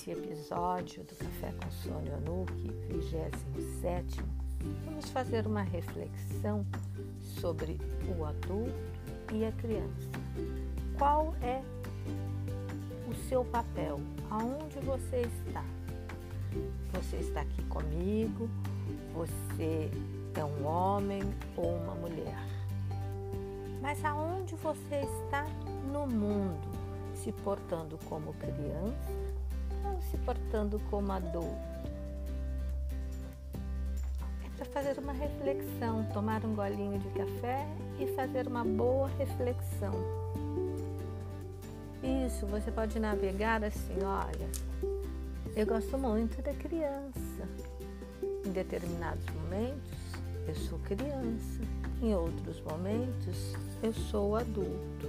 nesse episódio do Café com Sônia Anuki, 27, vamos fazer uma reflexão sobre o adulto e a criança. Qual é o seu papel? Aonde você está? Você está aqui comigo? Você é um homem ou uma mulher? Mas aonde você está no mundo? Se portando como criança se portando como adulto? É para fazer uma reflexão, tomar um golinho de café e fazer uma boa reflexão. Isso, você pode navegar assim, olha, eu gosto muito da criança. Em determinados momentos, eu sou criança. Em outros momentos, eu sou adulto.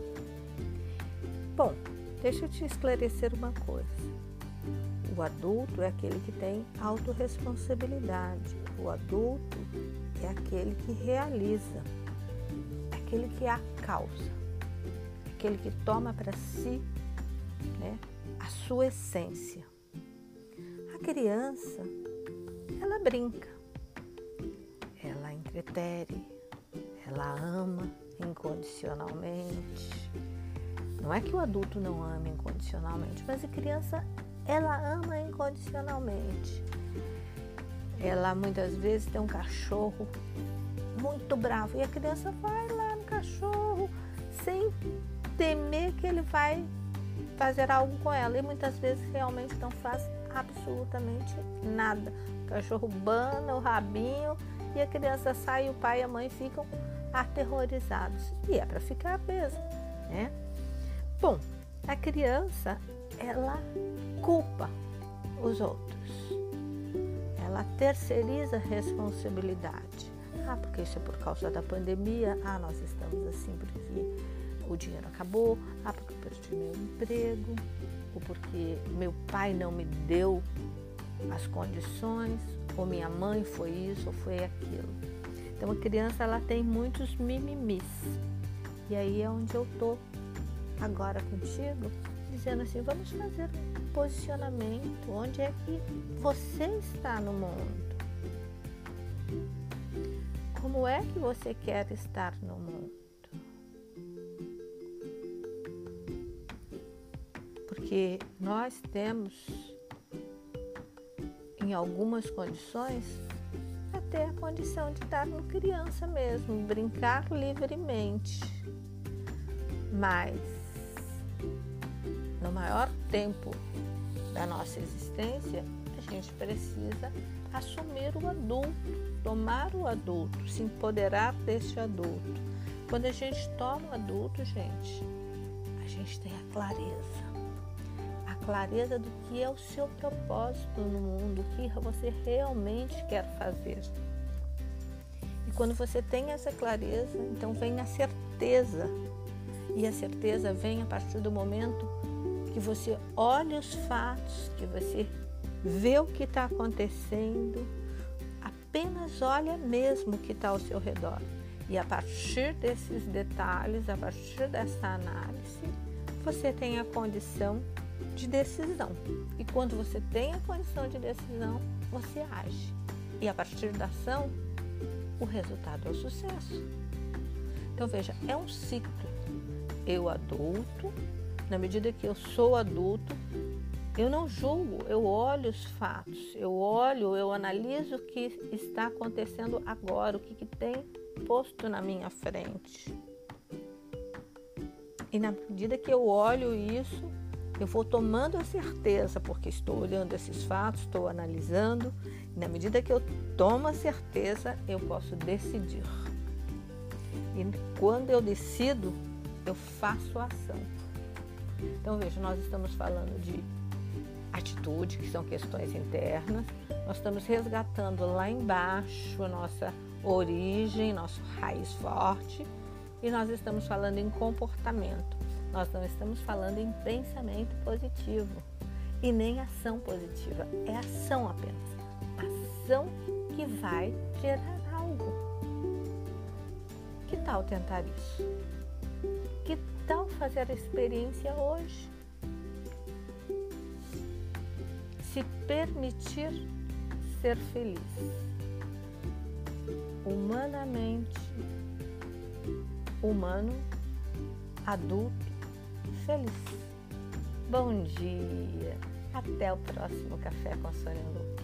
Bom, deixa eu te esclarecer uma coisa. O adulto é aquele que tem autorresponsabilidade. O adulto é aquele que realiza, é aquele que é a causa, é aquele que toma para si né, a sua essência. A criança, ela brinca, ela entretere, ela ama incondicionalmente. Não é que o adulto não ama incondicionalmente, mas a criança ela ama incondicionalmente. Ela muitas vezes tem um cachorro muito bravo e a criança vai lá no cachorro sem temer que ele vai fazer algo com ela. E muitas vezes realmente não faz absolutamente nada. O cachorro bana o rabinho e a criança sai, o pai e a mãe ficam aterrorizados. E é para ficar mesmo, né? Bom, a criança, ela culpa os outros. Ela terceiriza a responsabilidade. Ah, porque isso é por causa da pandemia. Ah, nós estamos assim porque o dinheiro acabou. Ah, porque eu perdi meu emprego. Ou porque meu pai não me deu as condições. Ou minha mãe foi isso ou foi aquilo. Então a criança ela tem muitos mimimis. E aí é onde eu tô agora contigo, dizendo assim, vamos fazer um posicionamento, onde é que você está no mundo? Como é que você quer estar no mundo? Porque nós temos, em algumas condições, ter a condição de estar no criança mesmo, brincar livremente. Mas no maior tempo da nossa existência, a gente precisa assumir o adulto, tomar o adulto, se empoderar desse adulto. Quando a gente toma o adulto, gente, a gente tem a clareza clareza do que é o seu propósito no mundo, o que você realmente quer fazer. E quando você tem essa clareza, então vem a certeza. E a certeza vem a partir do momento que você olha os fatos, que você vê o que está acontecendo, apenas olha mesmo o que está ao seu redor. E a partir desses detalhes, a partir dessa análise, você tem a condição de decisão. E quando você tem a condição de decisão, você age. E a partir da ação, o resultado é o sucesso. Então veja, é um ciclo. Eu adulto, na medida que eu sou adulto, eu não julgo, eu olho os fatos, eu olho, eu analiso o que está acontecendo agora, o que, que tem posto na minha frente. E na medida que eu olho isso, eu vou tomando a certeza, porque estou olhando esses fatos, estou analisando, e na medida que eu tomo a certeza, eu posso decidir. E quando eu decido, eu faço ação. Então, veja, nós estamos falando de atitude, que são questões internas, nós estamos resgatando lá embaixo a nossa origem, nosso raiz forte, e nós estamos falando em comportamento nós não estamos falando em pensamento positivo e nem ação positiva, é ação apenas. Ação que vai gerar algo. Que tal tentar isso? Que tal fazer a experiência hoje? se permitir ser feliz. Humanamente, humano, adulto, feliz. Bom dia! Até o próximo Café com a Sônia Luque.